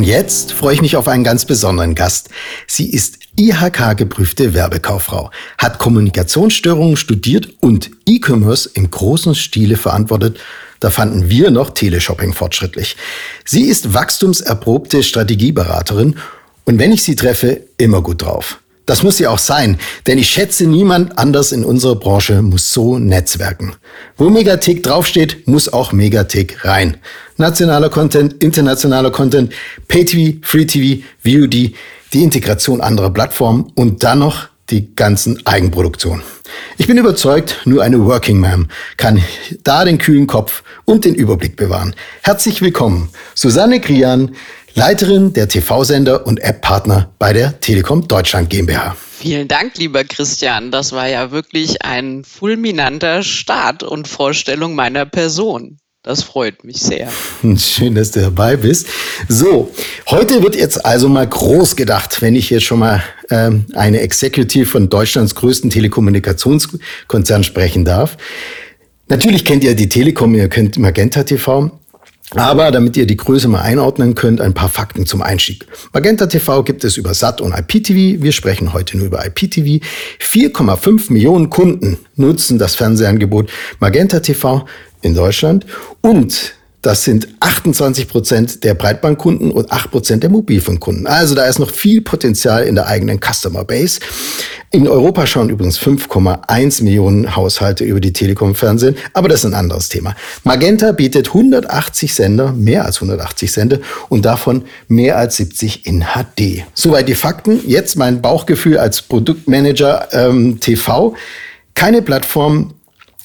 Und jetzt freue ich mich auf einen ganz besonderen Gast. Sie ist IHK-geprüfte Werbekauffrau, hat Kommunikationsstörungen studiert und E-Commerce im großen Stile verantwortet. Da fanden wir noch Teleshopping fortschrittlich. Sie ist wachstumserprobte Strategieberaterin und wenn ich sie treffe, immer gut drauf. Das muss sie auch sein, denn ich schätze, niemand anders in unserer Branche muss so netzwerken. Wo Megatik draufsteht, muss auch Megatik rein. Nationaler Content, internationaler Content, Pay-TV, Free-TV, VOD, die Integration anderer Plattformen und dann noch die ganzen Eigenproduktionen. Ich bin überzeugt, nur eine Working Mom kann da den kühlen Kopf und den Überblick bewahren. Herzlich willkommen, Susanne Krian, Leiterin der TV-Sender und App-Partner bei der Telekom Deutschland GmbH. Vielen Dank, lieber Christian. Das war ja wirklich ein fulminanter Start und Vorstellung meiner Person. Das freut mich sehr. Schön, dass du dabei bist. So, heute wird jetzt also mal groß gedacht, wenn ich jetzt schon mal ähm, eine Executive von Deutschlands größten Telekommunikationskonzern sprechen darf. Natürlich kennt ihr die Telekom, ihr kennt Magenta TV. Aber damit ihr die Größe mal einordnen könnt, ein paar Fakten zum Einstieg. Magenta TV gibt es über SAT und IPTV. Wir sprechen heute nur über IPTV. 4,5 Millionen Kunden nutzen das Fernsehangebot Magenta TV in Deutschland und das sind 28 Prozent der Breitbandkunden und 8 Prozent der Mobilfunkkunden. Also da ist noch viel Potenzial in der eigenen Customer Base. In Europa schauen übrigens 5,1 Millionen Haushalte über die Telekom-Fernsehen, aber das ist ein anderes Thema. Magenta bietet 180 Sender, mehr als 180 Sender und davon mehr als 70 in HD. Soweit die Fakten. Jetzt mein Bauchgefühl als Produktmanager ähm, TV. Keine Plattform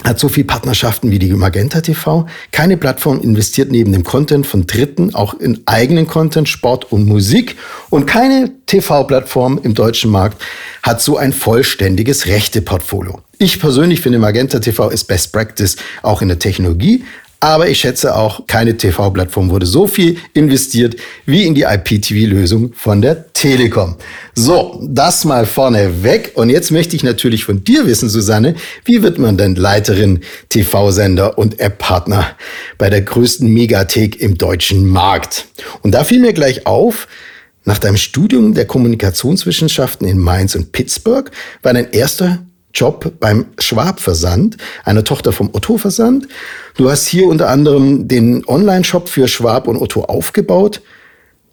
hat so viel Partnerschaften wie die Magenta TV. Keine Plattform investiert neben dem Content von Dritten auch in eigenen Content, Sport und Musik. Und keine TV-Plattform im deutschen Markt hat so ein vollständiges Rechte-Portfolio. Ich persönlich finde Magenta TV ist Best Practice auch in der Technologie, aber ich schätze auch, keine TV-Plattform wurde so viel investiert wie in die IPTV-Lösung von der Telekom. So, das mal vorne weg. Und jetzt möchte ich natürlich von dir wissen, Susanne, wie wird man denn Leiterin TV-Sender und App-Partner bei der größten Megathek im deutschen Markt? Und da fiel mir gleich auf, nach deinem Studium der Kommunikationswissenschaften in Mainz und Pittsburgh war dein erster Job beim Schwab Versand, einer Tochter vom Otto Versand. Du hast hier unter anderem den Online-Shop für Schwab und Otto aufgebaut.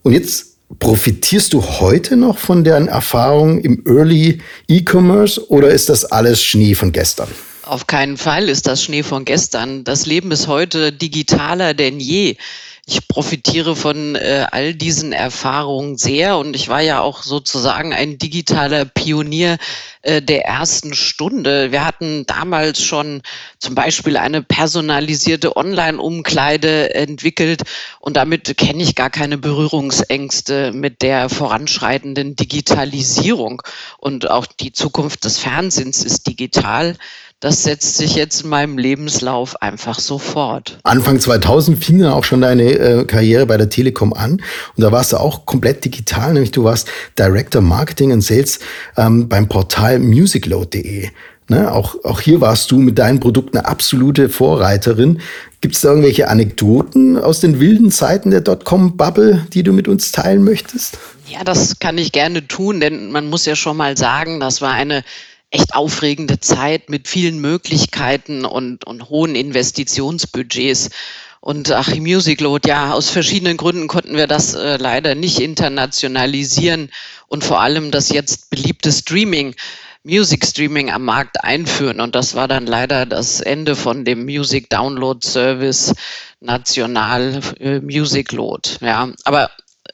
Und jetzt profitierst du heute noch von deren Erfahrungen im Early E-Commerce oder ist das alles Schnee von gestern? Auf keinen Fall ist das Schnee von gestern. Das Leben ist heute digitaler denn je ich profitiere von äh, all diesen Erfahrungen sehr und ich war ja auch sozusagen ein digitaler Pionier äh, der ersten Stunde. Wir hatten damals schon zum Beispiel eine personalisierte Online-Umkleide entwickelt und damit kenne ich gar keine Berührungsängste mit der voranschreitenden Digitalisierung. Und auch die Zukunft des Fernsehens ist digital das setzt sich jetzt in meinem Lebenslauf einfach so fort. Anfang 2000 fing dann auch schon deine äh, Karriere bei der Telekom an und da warst du auch komplett digital, nämlich du warst Director Marketing and Sales ähm, beim Portal musicload.de. Ne, auch, auch hier warst du mit deinen Produkten eine absolute Vorreiterin. Gibt es da irgendwelche Anekdoten aus den wilden Zeiten der Dotcom-Bubble, die du mit uns teilen möchtest? Ja, das kann ich gerne tun, denn man muss ja schon mal sagen, das war eine echt aufregende Zeit mit vielen Möglichkeiten und, und hohen Investitionsbudgets. Und ach, Music Load, ja, aus verschiedenen Gründen konnten wir das äh, leider nicht internationalisieren und vor allem das jetzt beliebte Streaming, Music Streaming am Markt einführen. Und das war dann leider das Ende von dem Music Download Service National äh, Music Load. Ja, aber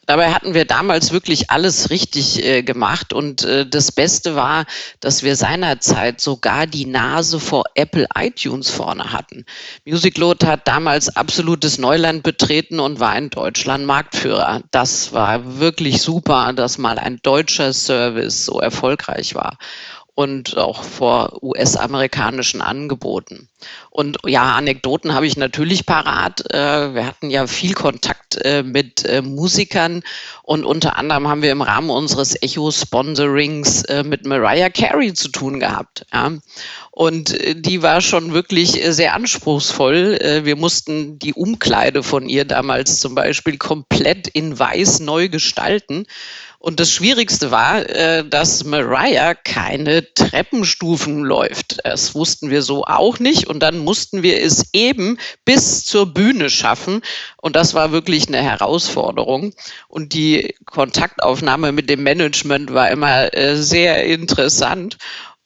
Dabei hatten wir damals wirklich alles richtig äh, gemacht und äh, das Beste war, dass wir seinerzeit sogar die Nase vor Apple iTunes vorne hatten. MusicLoad hat damals absolutes Neuland betreten und war in Deutschland Marktführer. Das war wirklich super, dass mal ein deutscher Service so erfolgreich war. Und auch vor US-amerikanischen Angeboten. Und ja, Anekdoten habe ich natürlich parat. Äh, wir hatten ja viel Kontakt äh, mit äh, Musikern und unter anderem haben wir im Rahmen unseres Echo-Sponsorings mit Mariah Carey zu tun gehabt. Und die war schon wirklich sehr anspruchsvoll. Wir mussten die Umkleide von ihr damals zum Beispiel komplett in weiß neu gestalten. Und das Schwierigste war, äh, dass Mariah keine Treppenstufen läuft. Das wussten wir so auch nicht. Und dann mussten wir es eben bis zur Bühne schaffen. Und das war wirklich eine Herausforderung. Und die Kontaktaufnahme mit dem Management war immer äh, sehr interessant.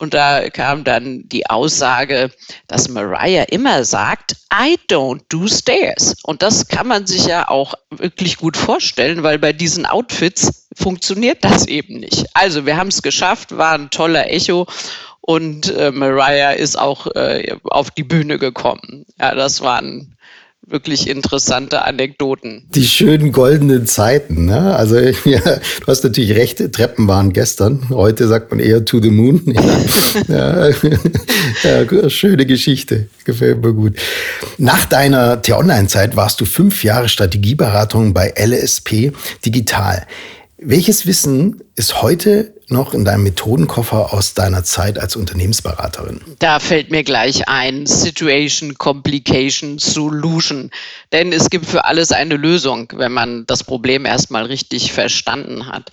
Und da kam dann die Aussage, dass Mariah immer sagt, I don't do stairs. Und das kann man sich ja auch wirklich gut vorstellen, weil bei diesen Outfits funktioniert das eben nicht. Also wir haben es geschafft, war ein toller Echo und äh, Mariah ist auch äh, auf die Bühne gekommen. Ja, das waren wirklich interessante Anekdoten. Die schönen goldenen Zeiten. Ne? Also ja, du hast natürlich recht, Treppen waren gestern. Heute sagt man eher to the moon. Ja, ja, ja schöne Geschichte. Gefällt mir gut. Nach deiner T-Online-Zeit warst du fünf Jahre Strategieberatung bei LSP Digital. Welches Wissen ist heute noch in deinem Methodenkoffer aus deiner Zeit als Unternehmensberaterin? Da fällt mir gleich ein Situation, Complication, Solution. Denn es gibt für alles eine Lösung, wenn man das Problem erstmal richtig verstanden hat.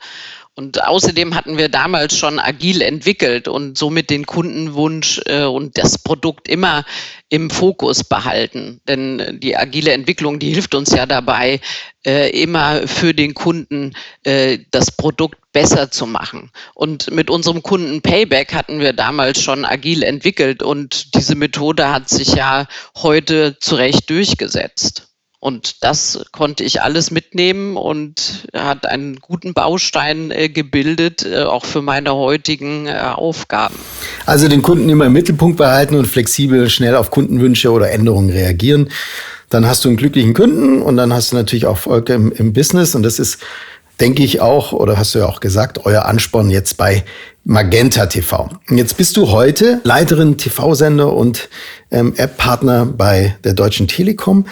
Und außerdem hatten wir damals schon agil entwickelt und somit den Kundenwunsch äh, und das Produkt immer im Fokus behalten. Denn die agile Entwicklung, die hilft uns ja dabei, äh, immer für den Kunden äh, das Produkt besser zu machen. Und mit unserem Kunden Payback hatten wir damals schon agil entwickelt und diese Methode hat sich ja heute zu Recht durchgesetzt. Und das konnte ich alles mitnehmen und hat einen guten Baustein äh, gebildet, äh, auch für meine heutigen äh, Aufgaben. Also den Kunden immer im Mittelpunkt behalten und flexibel schnell auf Kundenwünsche oder Änderungen reagieren. Dann hast du einen glücklichen Kunden und dann hast du natürlich auch Erfolg im, im Business. Und das ist, denke ich auch, oder hast du ja auch gesagt, euer Ansporn jetzt bei Magenta TV. Jetzt bist du heute Leiterin TV-Sender und ähm, App-Partner bei der Deutschen Telekom.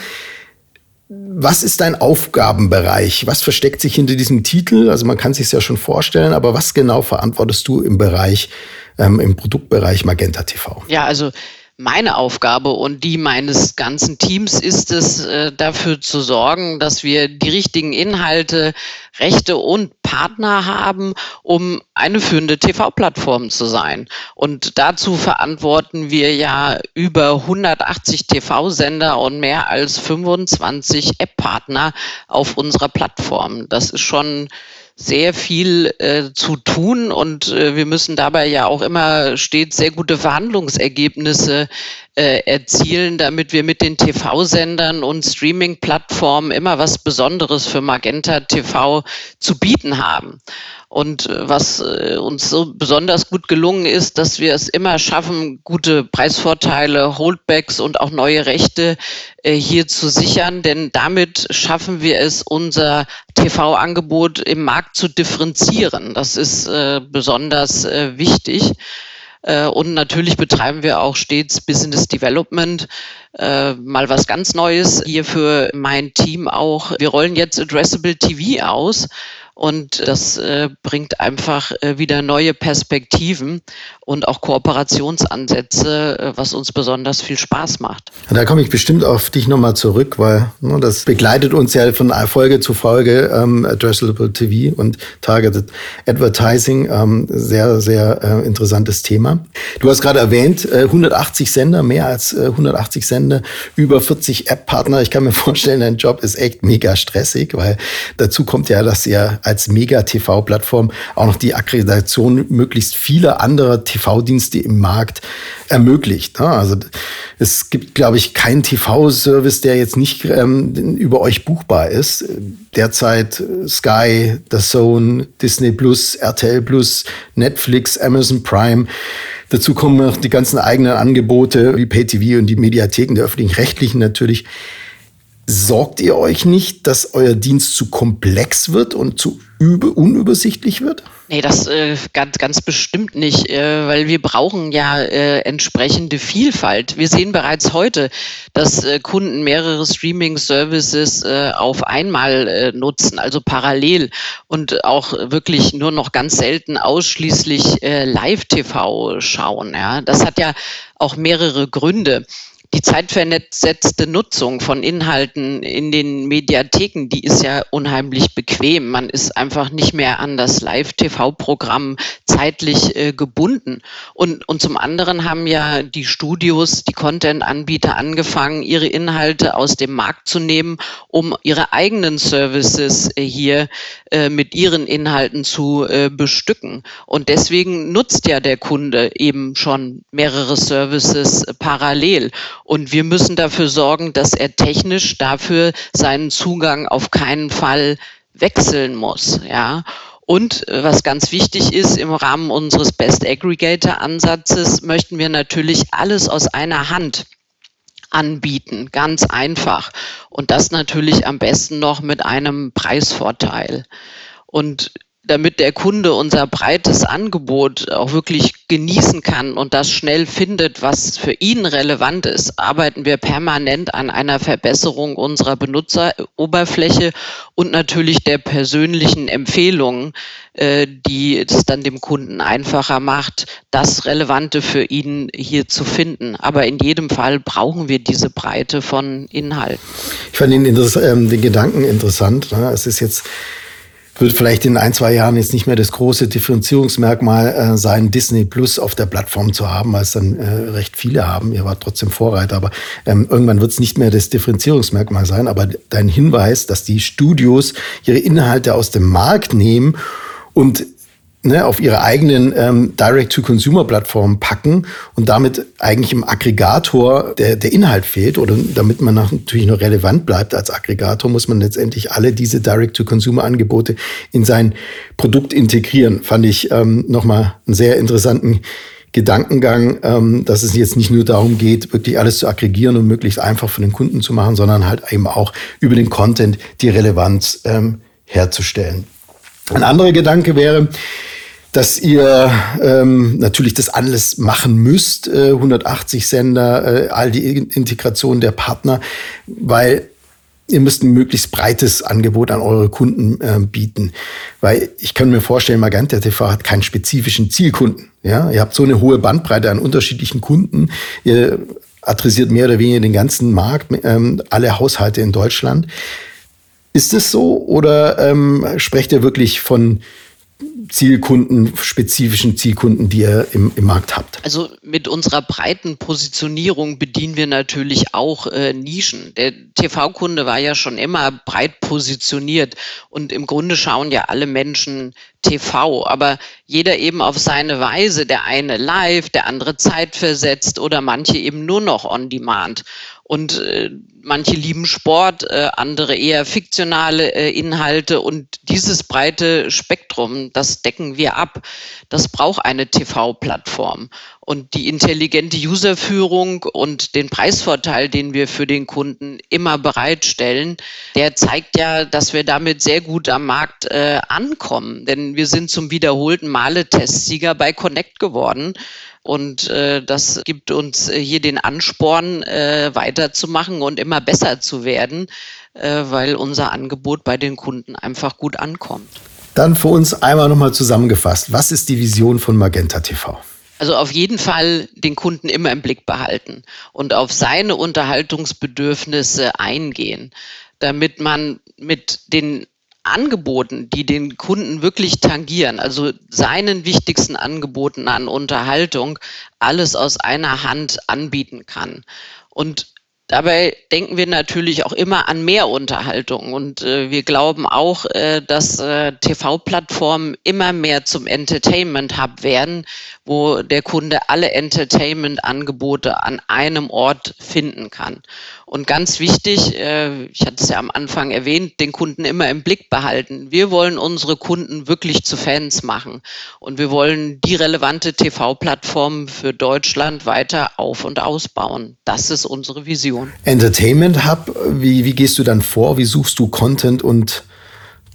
Was ist dein Aufgabenbereich? Was versteckt sich hinter diesem Titel? Also man kann sich ja schon vorstellen, aber was genau verantwortest du im Bereich, ähm, im Produktbereich Magenta TV? Ja, also meine Aufgabe und die meines ganzen Teams ist es, äh, dafür zu sorgen, dass wir die richtigen Inhalte, Rechte und Partner haben, um eine führende TV-Plattform zu sein. Und dazu verantworten wir ja über 180 TV-Sender und mehr als 25 App-Partner auf unserer Plattform. Das ist schon sehr viel äh, zu tun und äh, wir müssen dabei ja auch immer stets sehr gute Verhandlungsergebnisse äh, erzielen, damit wir mit den TV-Sendern und Streaming-Plattformen immer was Besonderes für Magenta TV zu bieten haben. Und äh, was äh, uns so besonders gut gelungen ist, dass wir es immer schaffen, gute Preisvorteile, Holdbacks und auch neue Rechte äh, hier zu sichern. Denn damit schaffen wir es, unser TV-Angebot im Markt zu differenzieren. Das ist besonders wichtig. Und natürlich betreiben wir auch stets Business Development. mal was ganz Neues hier für mein Team auch. Wir rollen jetzt Addressable TV aus. Und das äh, bringt einfach äh, wieder neue Perspektiven und auch Kooperationsansätze, äh, was uns besonders viel Spaß macht. Da komme ich bestimmt auf dich nochmal zurück, weil ne, das begleitet uns ja von Folge zu Folge, ähm, Addressable TV und Targeted Advertising. Ähm, sehr, sehr äh, interessantes Thema. Du hast gerade erwähnt, äh, 180 Sender, mehr als äh, 180 Sender, über 40 App-Partner. Ich kann mir vorstellen, dein Job ist echt mega stressig, weil dazu kommt ja, dass ihr als Mega-TV-Plattform auch noch die Akkreditation möglichst vieler anderer TV-Dienste im Markt ermöglicht. Ne? Also es gibt, glaube ich, keinen TV-Service, der jetzt nicht ähm, über euch buchbar ist. Derzeit Sky, The Zone, Disney Plus, RTL Plus, Netflix, Amazon Prime. Dazu kommen noch die ganzen eigenen Angebote wie PayTV und die Mediatheken der öffentlich-rechtlichen natürlich. Sorgt ihr euch nicht, dass euer Dienst zu komplex wird und zu unübersichtlich wird? Nee, das äh, ganz, ganz bestimmt nicht, äh, weil wir brauchen ja äh, entsprechende Vielfalt. Wir sehen bereits heute, dass äh, Kunden mehrere Streaming-Services äh, auf einmal äh, nutzen, also parallel und auch wirklich nur noch ganz selten ausschließlich Live-TV schauen. Ja, das hat ja auch mehrere Gründe die zeitvernetzte Nutzung von Inhalten in den Mediatheken, die ist ja unheimlich bequem. Man ist einfach nicht mehr an das Live-TV-Programm zeitlich äh, gebunden. Und, und zum anderen haben ja die Studios, die Content-Anbieter angefangen, ihre Inhalte aus dem Markt zu nehmen, um ihre eigenen Services äh, hier äh, mit ihren Inhalten zu äh, bestücken. Und deswegen nutzt ja der Kunde eben schon mehrere Services parallel. Und wir müssen dafür sorgen, dass er technisch dafür seinen Zugang auf keinen Fall wechseln muss. Ja. Und äh, was ganz wichtig ist, im Rahmen unseres Best Aggregator Ansatzes möchten wir natürlich alles aus einer Hand anbieten, ganz einfach. Und das natürlich am besten noch mit einem Preisvorteil. Und damit der Kunde unser breites Angebot auch wirklich genießen kann und das schnell findet, was für ihn relevant ist, arbeiten wir permanent an einer Verbesserung unserer Benutzeroberfläche und natürlich der persönlichen Empfehlungen, äh, die es dann dem Kunden einfacher macht, das Relevante für ihn hier zu finden. Aber in jedem Fall brauchen wir diese Breite von Inhalten. Ich fand den, ähm, den Gedanken interessant. Ne? Es ist jetzt wird vielleicht in ein, zwei Jahren jetzt nicht mehr das große Differenzierungsmerkmal äh, sein, Disney Plus auf der Plattform zu haben, weil es dann äh, recht viele haben. Ihr wart trotzdem Vorreiter, aber ähm, irgendwann wird es nicht mehr das Differenzierungsmerkmal sein. Aber dein Hinweis, dass die Studios ihre Inhalte aus dem Markt nehmen und ne, auf ihre eigenen ähm, Direct-to-Consumer-Plattformen packen und damit eigentlich im Aggregator der, der Inhalt fehlt oder damit man natürlich noch relevant bleibt als Aggregator, muss man letztendlich alle diese Direct-to-Consumer-Angebote in sein Produkt integrieren. Fand ich ähm, nochmal einen sehr interessanten Gedankengang, ähm, dass es jetzt nicht nur darum geht, wirklich alles zu aggregieren und möglichst einfach für den Kunden zu machen, sondern halt eben auch über den Content die Relevanz ähm, herzustellen. Ein anderer Gedanke wäre, dass ihr ähm, natürlich das alles machen müsst, äh, 180 Sender, äh, all die Integration der Partner, weil ihr müsst ein möglichst breites Angebot an eure Kunden äh, bieten. Weil ich kann mir vorstellen, Magenta TV hat keinen spezifischen Zielkunden. Ja? Ihr habt so eine hohe Bandbreite an unterschiedlichen Kunden. Ihr adressiert mehr oder weniger den ganzen Markt, ähm, alle Haushalte in Deutschland. Ist es so oder ähm, sprecht ihr wirklich von Zielkunden, spezifischen Zielkunden, die ihr im, im Markt habt? Also mit unserer breiten Positionierung bedienen wir natürlich auch äh, Nischen. Der TV-Kunde war ja schon immer breit positioniert und im Grunde schauen ja alle Menschen TV, aber jeder eben auf seine Weise, der eine live, der andere zeitversetzt oder manche eben nur noch on demand. Und äh, manche lieben Sport, äh, andere eher fiktionale äh, Inhalte und dieses breite Spektrum, das decken wir ab. Das braucht eine TV-Plattform. Und die intelligente Userführung und den Preisvorteil, den wir für den Kunden immer bereitstellen, der zeigt ja, dass wir damit sehr gut am Markt äh, ankommen. Denn wir sind zum wiederholten Male Testsieger bei Connect geworden. Und äh, das gibt uns äh, hier den Ansporn, äh, weiterzumachen und immer besser zu werden, äh, weil unser Angebot bei den Kunden einfach gut ankommt. Dann für uns einmal nochmal zusammengefasst. Was ist die Vision von Magenta TV? Also auf jeden Fall den Kunden immer im Blick behalten und auf seine Unterhaltungsbedürfnisse eingehen, damit man mit den Angeboten, die den Kunden wirklich tangieren, also seinen wichtigsten Angeboten an Unterhaltung, alles aus einer Hand anbieten kann. Und Dabei denken wir natürlich auch immer an mehr Unterhaltung und äh, wir glauben auch, äh, dass äh, TV-Plattformen immer mehr zum Entertainment Hub werden, wo der Kunde alle Entertainment-Angebote an einem Ort finden kann. Und ganz wichtig, äh, ich hatte es ja am Anfang erwähnt, den Kunden immer im Blick behalten. Wir wollen unsere Kunden wirklich zu Fans machen und wir wollen die relevante TV-Plattform für Deutschland weiter auf und ausbauen. Das ist unsere Vision. Entertainment Hub, wie, wie gehst du dann vor? Wie suchst du Content und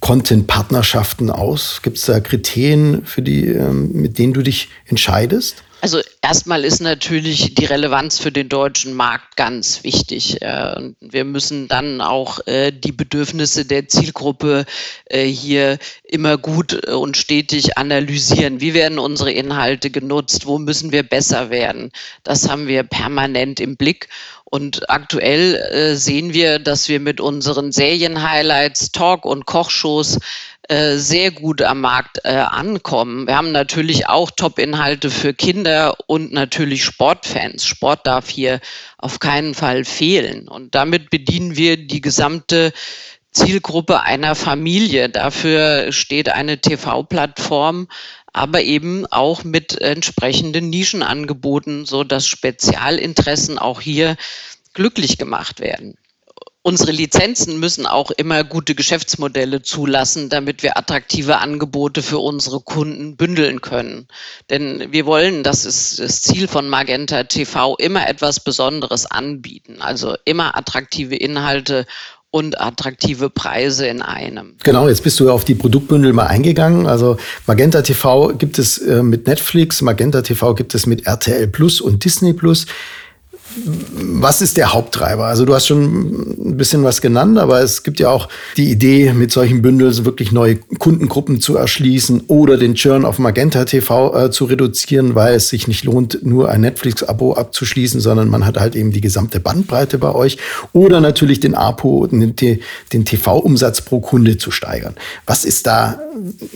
Content-Partnerschaften aus? Gibt es da Kriterien, für die, ähm, mit denen du dich entscheidest? Also erstmal ist natürlich die Relevanz für den deutschen Markt ganz wichtig. Wir müssen dann auch äh, die Bedürfnisse der Zielgruppe äh, hier immer gut äh, und stetig analysieren. Wie werden unsere Inhalte genutzt? Wo müssen wir besser werden? Das haben wir permanent im Blick. Und aktuell sehen wir, dass wir mit unseren Serien-Highlights, Talk- und Kochshows äh, sehr gut am Markt äh, ankommen. Wir haben natürlich auch Top-Inhalte für Kinder und natürlich Sportfans. Sport darf hier auf keinen Fall fehlen. Und damit bedienen wir die gesamte Zielgruppe einer Familie. Dafür steht eine TV-Plattform, aber eben auch mit entsprechenden Nischenangeboten, so dass Spezialinteressen auch hier glücklich gemacht werden unsere Lizenzen müssen auch immer gute Geschäftsmodelle zulassen, damit wir attraktive Angebote für unsere Kunden bündeln können. Denn wir wollen, das ist das Ziel von Magenta TV, immer etwas Besonderes anbieten. Also immer attraktive Inhalte und attraktive Preise in einem. Genau, jetzt bist du auf die Produktbündel mal eingegangen. Also Magenta TV gibt es äh, mit Netflix, Magenta TV gibt es mit RTL Plus und Disney Plus was ist der Haupttreiber? Also du hast schon ein bisschen was genannt, aber es gibt ja auch die Idee, mit solchen Bündeln wirklich neue Kundengruppen zu erschließen oder den Churn auf Magenta TV äh, zu reduzieren, weil es sich nicht lohnt, nur ein Netflix-Abo abzuschließen, sondern man hat halt eben die gesamte Bandbreite bei euch oder natürlich den APO, den, den TV-Umsatz pro Kunde zu steigern. Was ist da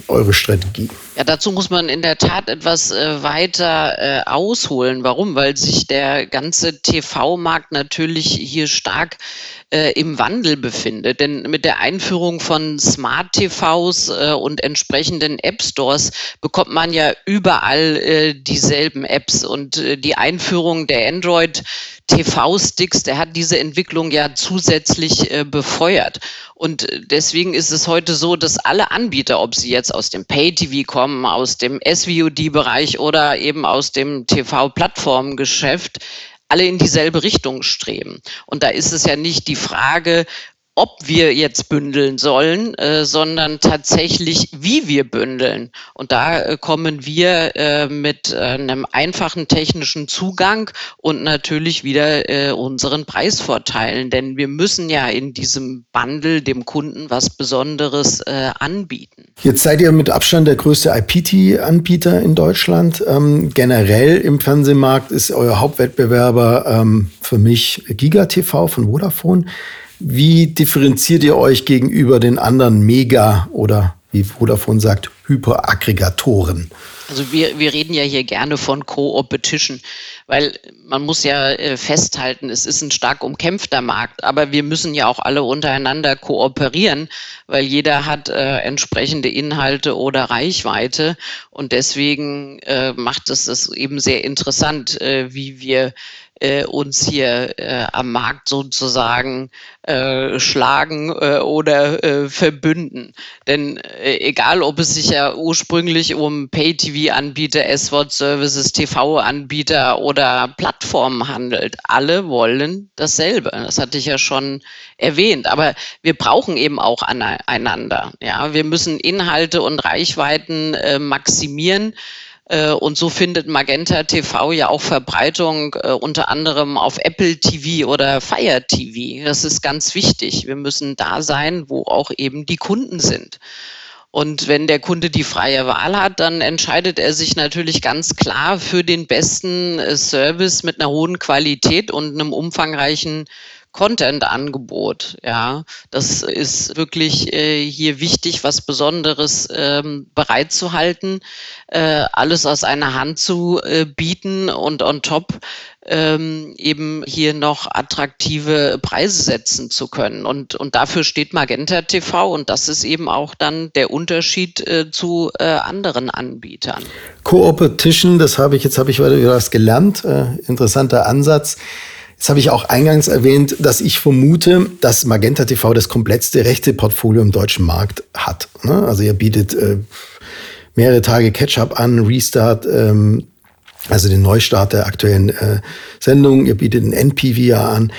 eure Strategie? Ja, dazu muss man in der Tat etwas äh, weiter äh, ausholen. Warum? Weil sich der ganze TV-Markt natürlich hier stark äh, im Wandel befindet. Denn mit der Einführung von Smart TVs äh, und entsprechenden App Stores bekommt man ja überall äh, dieselben Apps und äh, die Einführung der Android TV-Sticks, der hat diese Entwicklung ja zusätzlich äh, befeuert. Und äh, deswegen ist es heute so, dass alle Anbieter, ob sie jetzt aus dem Pay-TV kommen, aus dem SVOD-Bereich oder eben aus dem TV-Plattformgeschäft, alle in dieselbe Richtung streben. Und da ist es ja nicht die Frage, ob wir jetzt bündeln sollen, äh, sondern tatsächlich, wie wir bündeln. Und da äh, kommen wir äh, mit äh, einem einfachen technischen Zugang und natürlich wieder äh, unseren Preisvorteilen. Denn wir müssen ja in diesem Bundle dem Kunden was Besonderes äh, anbieten. Jetzt seid ihr mit Abstand der größte IPT-Anbieter in Deutschland. Ähm, generell im Fernsehmarkt ist euer Hauptwettbewerber ähm, für mich GigaTV von Vodafone. Wie differenziert ihr euch gegenüber den anderen Mega- oder wie Vodafone sagt, Hyperaggregatoren? Also wir, wir reden ja hier gerne von Co-Opetition, weil man muss ja äh, festhalten, es ist ein stark umkämpfter Markt, aber wir müssen ja auch alle untereinander kooperieren, weil jeder hat äh, entsprechende Inhalte oder Reichweite und deswegen äh, macht es das eben sehr interessant, äh, wie wir äh, uns hier äh, am Markt sozusagen äh, schlagen äh, oder äh, verbünden. Denn äh, egal, ob es sich ja ursprünglich um Pay-TV-Anbieter, S-Wort-Services, TV-Anbieter oder Plattformen handelt, alle wollen dasselbe. Das hatte ich ja schon erwähnt. Aber wir brauchen eben auch aneinander. Ja, wir müssen Inhalte und Reichweiten maximieren. Äh, und so findet Magenta TV ja auch Verbreitung äh, unter anderem auf Apple TV oder Fire TV. Das ist ganz wichtig. Wir müssen da sein, wo auch eben die Kunden sind. Und wenn der Kunde die freie Wahl hat, dann entscheidet er sich natürlich ganz klar für den besten äh, Service mit einer hohen Qualität und einem umfangreichen Content-Angebot. Ja, das ist wirklich äh, hier wichtig, was Besonderes ähm, bereitzuhalten, äh, alles aus einer Hand zu äh, bieten und on top ähm, eben hier noch attraktive Preise setzen zu können. Und, und dafür steht Magenta TV und das ist eben auch dann der Unterschied äh, zu äh, anderen Anbietern. Co-Opetition, das habe ich, jetzt habe ich wieder was gelernt, äh, interessanter Ansatz. Jetzt habe ich auch eingangs erwähnt, dass ich vermute, dass Magenta TV das kompletteste rechte Portfolio im deutschen Markt hat. Ne? Also ihr bietet äh, mehrere Tage Catch-up an, Restart, ähm, also den Neustart der aktuellen äh, Sendung, ihr bietet ein NPVR an.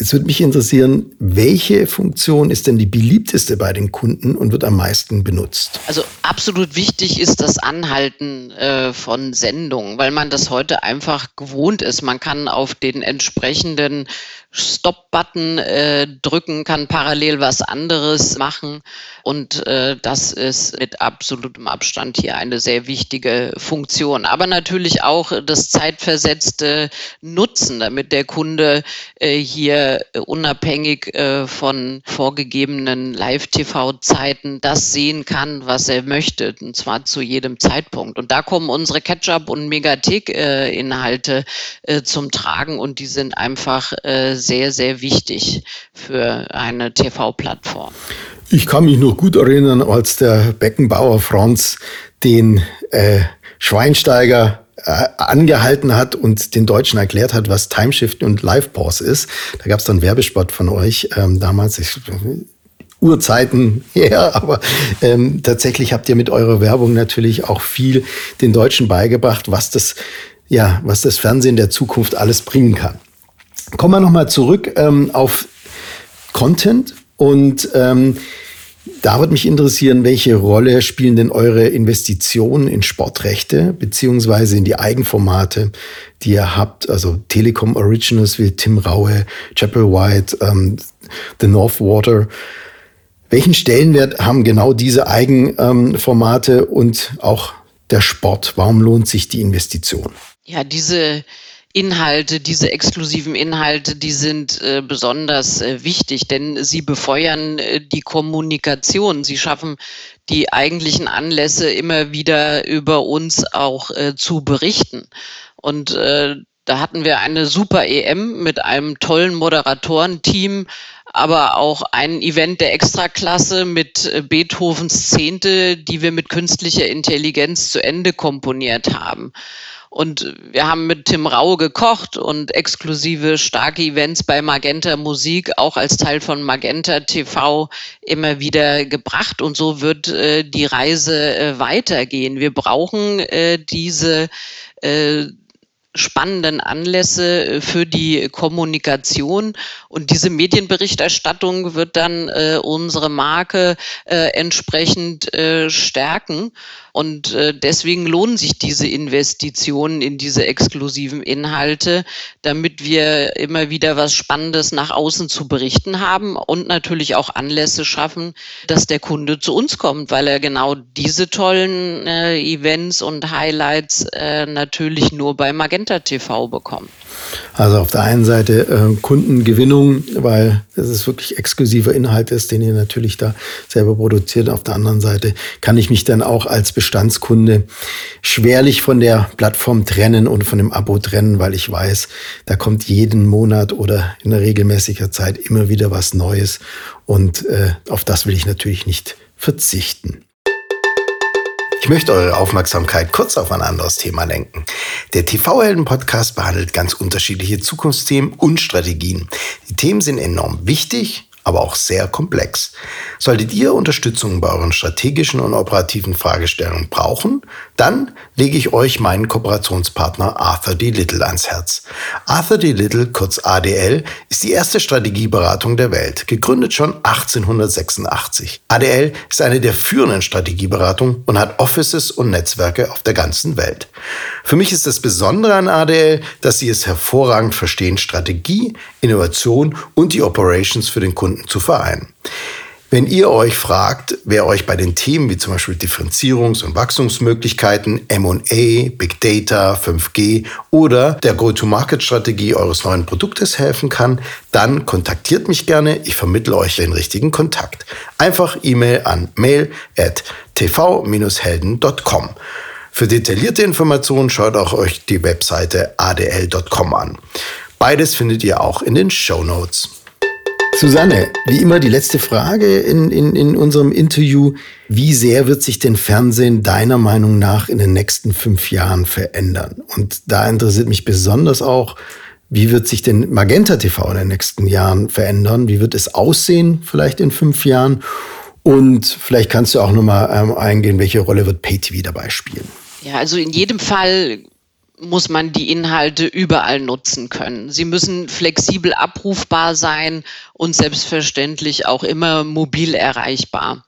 Es würde mich interessieren, welche Funktion ist denn die beliebteste bei den Kunden und wird am meisten benutzt? Also absolut wichtig ist das Anhalten äh, von Sendungen, weil man das heute einfach gewohnt ist. Man kann auf den entsprechenden Stop-Button äh, drücken, kann parallel was anderes machen. Und äh, das ist mit absolutem Abstand hier eine sehr wichtige Funktion. Aber natürlich auch das zeitversetzte Nutzen, damit der Kunde äh, hier unabhängig äh, von vorgegebenen Live-TV-Zeiten das sehen kann, was er möchte, und zwar zu jedem Zeitpunkt. Und da kommen unsere Ketchup- und Megathek-Inhalte äh, zum Tragen und die sind einfach äh, sehr, sehr wichtig für eine TV-Plattform. Ich kann mich noch gut erinnern, als der Beckenbauer Franz den äh, Schweinsteiger äh, angehalten hat und den Deutschen erklärt hat, was Timeshift und Live Pause ist. Da gab es dann Werbespot von euch ähm, damals. Ich, Urzeiten her, aber ähm, tatsächlich habt ihr mit eurer Werbung natürlich auch viel den Deutschen beigebracht, was das, ja, was das Fernsehen der Zukunft alles bringen kann. Kommen wir nochmal zurück ähm, auf Content und ähm, da würde mich interessieren, welche Rolle spielen denn eure Investitionen in Sportrechte beziehungsweise in die Eigenformate, die ihr habt, also Telekom Originals wie Tim Raue, Chapel White, ähm, The North Water. Welchen Stellenwert haben genau diese Eigenformate und auch der Sport? Warum lohnt sich die Investition? Ja, diese Inhalte, diese exklusiven Inhalte, die sind äh, besonders äh, wichtig, denn sie befeuern äh, die Kommunikation. Sie schaffen die eigentlichen Anlässe immer wieder über uns auch äh, zu berichten. Und äh, da hatten wir eine super EM mit einem tollen Moderatorenteam, aber auch ein Event der Extraklasse mit äh, Beethovens Zehnte, die wir mit künstlicher Intelligenz zu Ende komponiert haben. Und wir haben mit Tim Rau gekocht und exklusive starke Events bei Magenta Musik auch als Teil von Magenta TV immer wieder gebracht. Und so wird äh, die Reise äh, weitergehen. Wir brauchen äh, diese äh, spannenden Anlässe äh, für die Kommunikation. Und diese Medienberichterstattung wird dann äh, unsere Marke äh, entsprechend äh, stärken. Und äh, deswegen lohnen sich diese Investitionen in diese exklusiven Inhalte, damit wir immer wieder was Spannendes nach außen zu berichten haben und natürlich auch Anlässe schaffen, dass der Kunde zu uns kommt, weil er genau diese tollen äh, Events und Highlights äh, natürlich nur bei Magenta TV bekommt. Also auf der einen Seite äh, Kundengewinnung, weil es wirklich exklusiver Inhalt ist, den ihr natürlich da selber produziert. Auf der anderen Seite kann ich mich dann auch als Bestandskunde schwerlich von der Plattform trennen und von dem Abo trennen, weil ich weiß, da kommt jeden Monat oder in regelmäßiger Zeit immer wieder was Neues und äh, auf das will ich natürlich nicht verzichten. Ich möchte eure Aufmerksamkeit kurz auf ein anderes Thema lenken. Der TV-Helden-Podcast behandelt ganz unterschiedliche Zukunftsthemen und Strategien. Die Themen sind enorm wichtig aber auch sehr komplex. Solltet ihr Unterstützung bei euren strategischen und operativen Fragestellungen brauchen, dann lege ich euch meinen Kooperationspartner Arthur D. Little ans Herz. Arthur D. Little, kurz ADL, ist die erste Strategieberatung der Welt, gegründet schon 1886. ADL ist eine der führenden Strategieberatungen und hat Offices und Netzwerke auf der ganzen Welt. Für mich ist das Besondere an ADL, dass sie es hervorragend verstehen, Strategie, Innovation und die Operations für den Kunden zu vereinen. Wenn ihr euch fragt, wer euch bei den Themen wie zum Beispiel Differenzierungs- und Wachstumsmöglichkeiten, M&A, Big Data, 5G oder der Go-to-Market-Strategie eures neuen Produktes helfen kann, dann kontaktiert mich gerne. Ich vermittle euch den richtigen Kontakt. Einfach E-Mail an mail at tv-helden.com. Für detaillierte Informationen schaut auch euch die Webseite adl.com an. Beides findet ihr auch in den Show Notes. Susanne, wie immer die letzte Frage in, in, in unserem Interview. Wie sehr wird sich denn Fernsehen deiner Meinung nach in den nächsten fünf Jahren verändern? Und da interessiert mich besonders auch, wie wird sich denn Magenta TV in den nächsten Jahren verändern? Wie wird es aussehen vielleicht in fünf Jahren? Und vielleicht kannst du auch nochmal ähm, eingehen, welche Rolle wird PayTV dabei spielen? Ja, also in jedem Fall muss man die Inhalte überall nutzen können. Sie müssen flexibel abrufbar sein und selbstverständlich auch immer mobil erreichbar.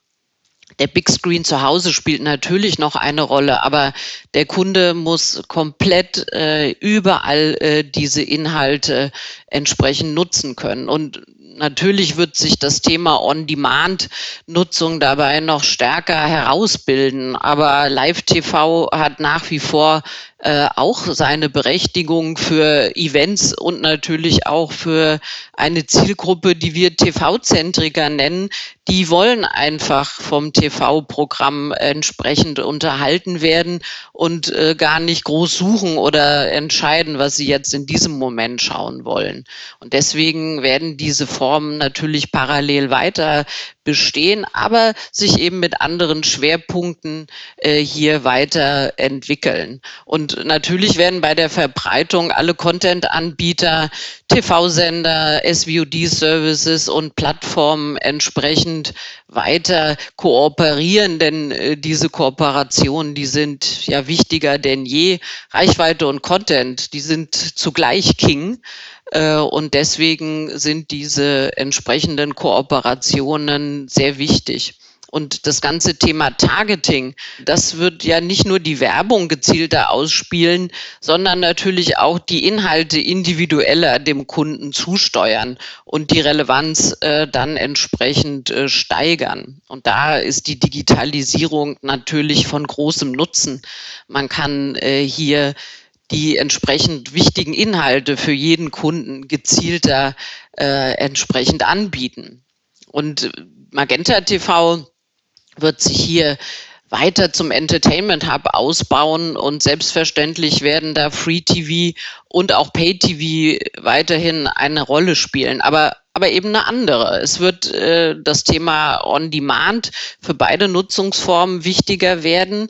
Der Big Screen zu Hause spielt natürlich noch eine Rolle, aber der Kunde muss komplett äh, überall äh, diese Inhalte entsprechend nutzen können. Und natürlich wird sich das Thema On-Demand-Nutzung dabei noch stärker herausbilden. Aber Live-TV hat nach wie vor äh, auch seine Berechtigung für Events und natürlich auch für eine Zielgruppe, die wir TV-Zentriker nennen. Die wollen einfach vom TV-Programm entsprechend unterhalten werden und äh, gar nicht groß suchen oder entscheiden, was sie jetzt in diesem Moment schauen wollen. Und deswegen werden diese Formen natürlich parallel weiter bestehen, aber sich eben mit anderen Schwerpunkten äh, hier weiterentwickeln. Und natürlich werden bei der Verbreitung alle Content-Anbieter, TV-Sender, SVOD-Services und Plattformen entsprechend weiter kooperieren, denn äh, diese Kooperationen, die sind ja wichtiger denn je. Reichweite und Content, die sind zugleich King. Äh, und deswegen sind diese entsprechenden Kooperationen sehr wichtig. Und das ganze Thema Targeting, das wird ja nicht nur die Werbung gezielter ausspielen, sondern natürlich auch die Inhalte individueller dem Kunden zusteuern und die Relevanz äh, dann entsprechend äh, steigern. Und da ist die Digitalisierung natürlich von großem Nutzen. Man kann äh, hier die entsprechend wichtigen Inhalte für jeden Kunden gezielter äh, entsprechend anbieten. Und Magenta TV wird sich hier weiter zum Entertainment Hub ausbauen und selbstverständlich werden da Free TV und auch Pay TV weiterhin eine Rolle spielen, aber aber eben eine andere. Es wird äh, das Thema On Demand für beide Nutzungsformen wichtiger werden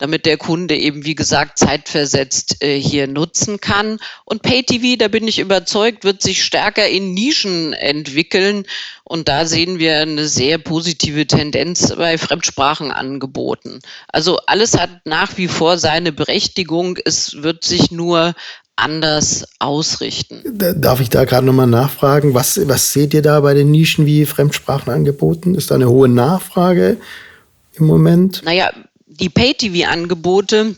damit der Kunde eben, wie gesagt, zeitversetzt äh, hier nutzen kann. Und PayTV, da bin ich überzeugt, wird sich stärker in Nischen entwickeln. Und da sehen wir eine sehr positive Tendenz bei Fremdsprachenangeboten. Also alles hat nach wie vor seine Berechtigung. Es wird sich nur anders ausrichten. Darf ich da gerade nochmal nachfragen? Was, was seht ihr da bei den Nischen wie Fremdsprachenangeboten? Ist da eine hohe Nachfrage im Moment? Naja, die Pay-TV-Angebote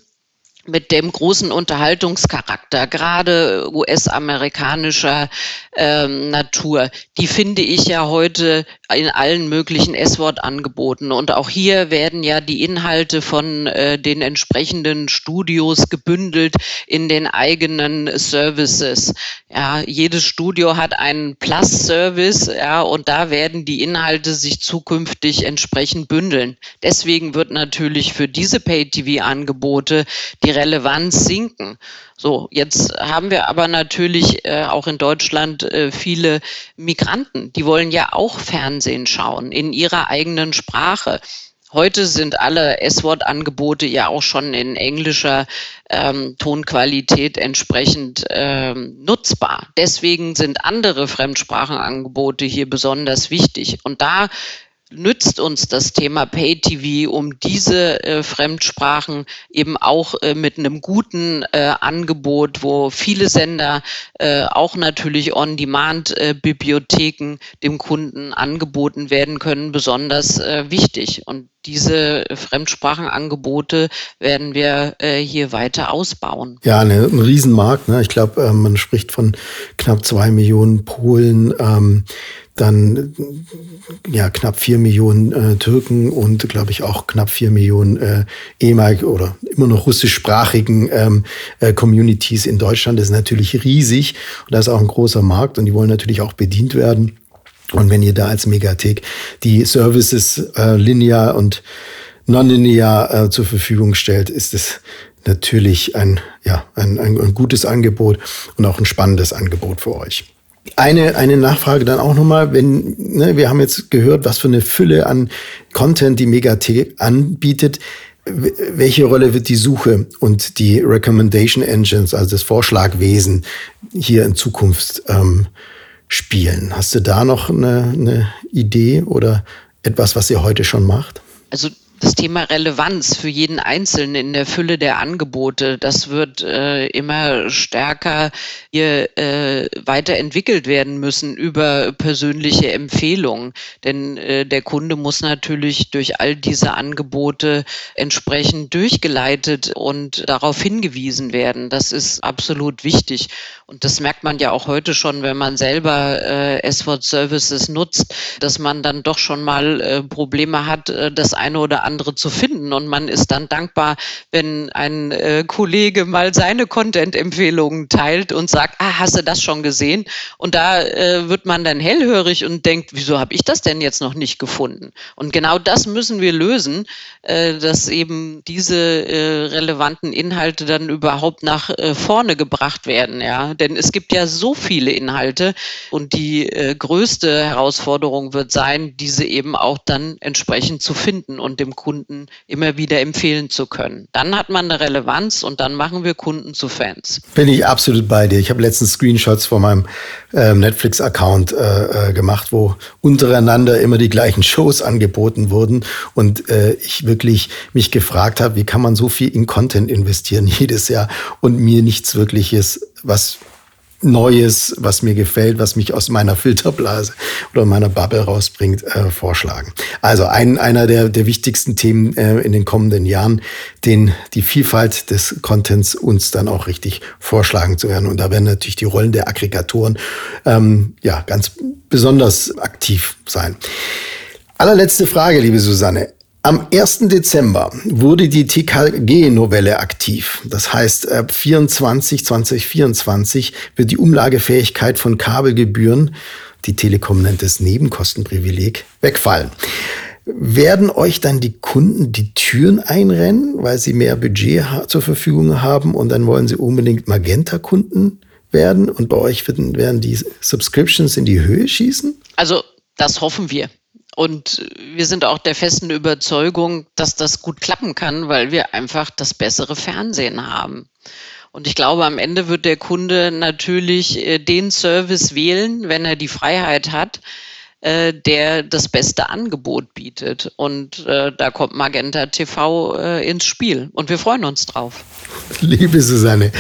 mit dem großen Unterhaltungscharakter, gerade US-amerikanischer ähm, Natur, die finde ich ja heute in allen möglichen S-Wort-Angeboten. Und auch hier werden ja die Inhalte von äh, den entsprechenden Studios gebündelt in den eigenen Services. Ja, jedes Studio hat einen Plus-Service, ja, und da werden die Inhalte sich zukünftig entsprechend bündeln. Deswegen wird natürlich für diese Pay-TV-Angebote die Relevanz sinken. So, jetzt haben wir aber natürlich äh, auch in Deutschland äh, viele Migranten, die wollen ja auch Fernsehen schauen in ihrer eigenen Sprache. Heute sind alle S-Wort-Angebote ja auch schon in englischer ähm, Tonqualität entsprechend ähm, nutzbar. Deswegen sind andere Fremdsprachenangebote hier besonders wichtig. Und da nützt uns das Thema Pay-TV, um diese äh, Fremdsprachen eben auch äh, mit einem guten äh, Angebot, wo viele Sender, äh, auch natürlich On-Demand-Bibliotheken dem Kunden angeboten werden können, besonders äh, wichtig. Und diese Fremdsprachenangebote werden wir äh, hier weiter ausbauen. Ja, eine, ein Riesenmarkt. Ne? Ich glaube, äh, man spricht von knapp zwei Millionen Polen. Ähm, dann ja knapp vier Millionen äh, Türken und glaube ich auch knapp vier Millionen äh, ehemalige oder immer noch russischsprachigen ähm, äh, Communities in Deutschland. Das ist natürlich riesig und da ist auch ein großer Markt und die wollen natürlich auch bedient werden. Und wenn ihr da als Megathek die Services äh, linear und nonlinear äh, zur Verfügung stellt, ist es natürlich ein, ja, ein, ein, ein gutes Angebot und auch ein spannendes Angebot für euch. Eine, eine Nachfrage dann auch nochmal, wenn, ne, wir haben jetzt gehört, was für eine Fülle an Content die Megathek anbietet. Welche Rolle wird die Suche und die Recommendation Engines, also das Vorschlagwesen, hier in Zukunft ähm, spielen? Hast du da noch eine, eine Idee oder etwas, was ihr heute schon macht? Also das Thema Relevanz für jeden Einzelnen in der Fülle der Angebote, das wird äh, immer stärker hier äh, weiterentwickelt werden müssen über persönliche Empfehlungen. Denn äh, der Kunde muss natürlich durch all diese Angebote entsprechend durchgeleitet und darauf hingewiesen werden. Das ist absolut wichtig. Und das merkt man ja auch heute schon, wenn man selber äh, S-Wort Services nutzt, dass man dann doch schon mal äh, Probleme hat, äh, das eine oder andere zu finden. Und man ist dann dankbar, wenn ein äh, Kollege mal seine Content-Empfehlungen teilt und sagt, ah, hast du das schon gesehen? Und da äh, wird man dann hellhörig und denkt, wieso habe ich das denn jetzt noch nicht gefunden? Und genau das müssen wir lösen, äh, dass eben diese äh, relevanten Inhalte dann überhaupt nach äh, vorne gebracht werden. Ja, denn es gibt ja so viele Inhalte und die äh, größte Herausforderung wird sein, diese eben auch dann entsprechend zu finden und dem Kunden immer wieder empfehlen zu können. Dann hat man eine Relevanz und dann machen wir Kunden zu Fans. Bin ich absolut bei dir. Ich habe letztens Screenshots von meinem äh, Netflix-Account äh, gemacht, wo untereinander immer die gleichen Shows angeboten wurden und äh, ich wirklich mich gefragt habe, wie kann man so viel in Content investieren jedes Jahr und mir nichts wirkliches, was Neues, was mir gefällt, was mich aus meiner Filterblase oder meiner Bubble rausbringt, äh, vorschlagen. Also ein, einer der, der wichtigsten Themen äh, in den kommenden Jahren, den die Vielfalt des Contents uns dann auch richtig vorschlagen zu werden. Und da werden natürlich die Rollen der Aggregatoren ähm, ja ganz besonders aktiv sein. Allerletzte Frage, liebe Susanne. Am 1. Dezember wurde die TKG-Novelle aktiv. Das heißt, ab 24, 2024 wird die Umlagefähigkeit von Kabelgebühren, die Telekom nennt es Nebenkostenprivileg, wegfallen. Werden euch dann die Kunden die Türen einrennen, weil sie mehr Budget zur Verfügung haben und dann wollen sie unbedingt Magenta-Kunden werden und bei euch werden, die Subscriptions in die Höhe schießen? Also das hoffen wir. Und wir sind auch der festen Überzeugung, dass das gut klappen kann, weil wir einfach das bessere Fernsehen haben. Und ich glaube, am Ende wird der Kunde natürlich äh, den Service wählen, wenn er die Freiheit hat, äh, der das beste Angebot bietet. Und äh, da kommt Magenta TV äh, ins Spiel. Und wir freuen uns drauf. Liebe Susanne,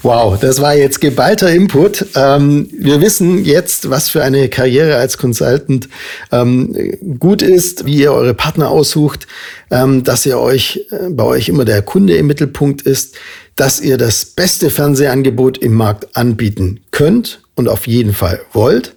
wow, das war jetzt geballter Input. Ähm, wir wissen jetzt, was für eine Karriere als Consultant ähm, gut ist, wie ihr eure Partner aussucht, ähm, dass ihr euch äh, bei euch immer der Kunde im Mittelpunkt ist, dass ihr das beste Fernsehangebot im Markt anbieten könnt und auf jeden Fall wollt.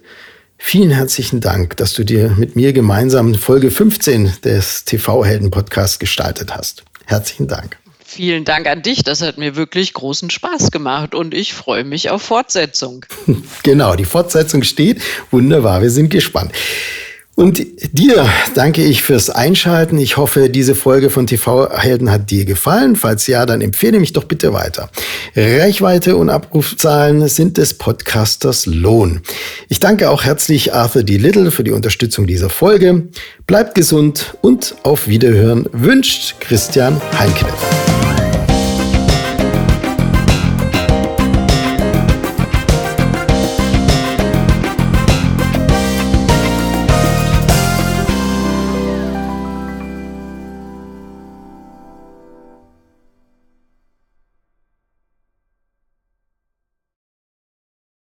Vielen herzlichen Dank, dass du dir mit mir gemeinsam Folge 15 des TV-Helden-Podcasts gestaltet hast. Herzlichen Dank. Vielen Dank an dich. Das hat mir wirklich großen Spaß gemacht und ich freue mich auf Fortsetzung. Genau, die Fortsetzung steht. Wunderbar, wir sind gespannt. Und dir danke ich fürs Einschalten. Ich hoffe, diese Folge von TV Helden hat dir gefallen. Falls ja, dann empfehle mich doch bitte weiter. Reichweite und Abrufzahlen sind des Podcasters Lohn. Ich danke auch herzlich Arthur D. Little für die Unterstützung dieser Folge. Bleibt gesund und auf Wiederhören wünscht Christian Heinkneff.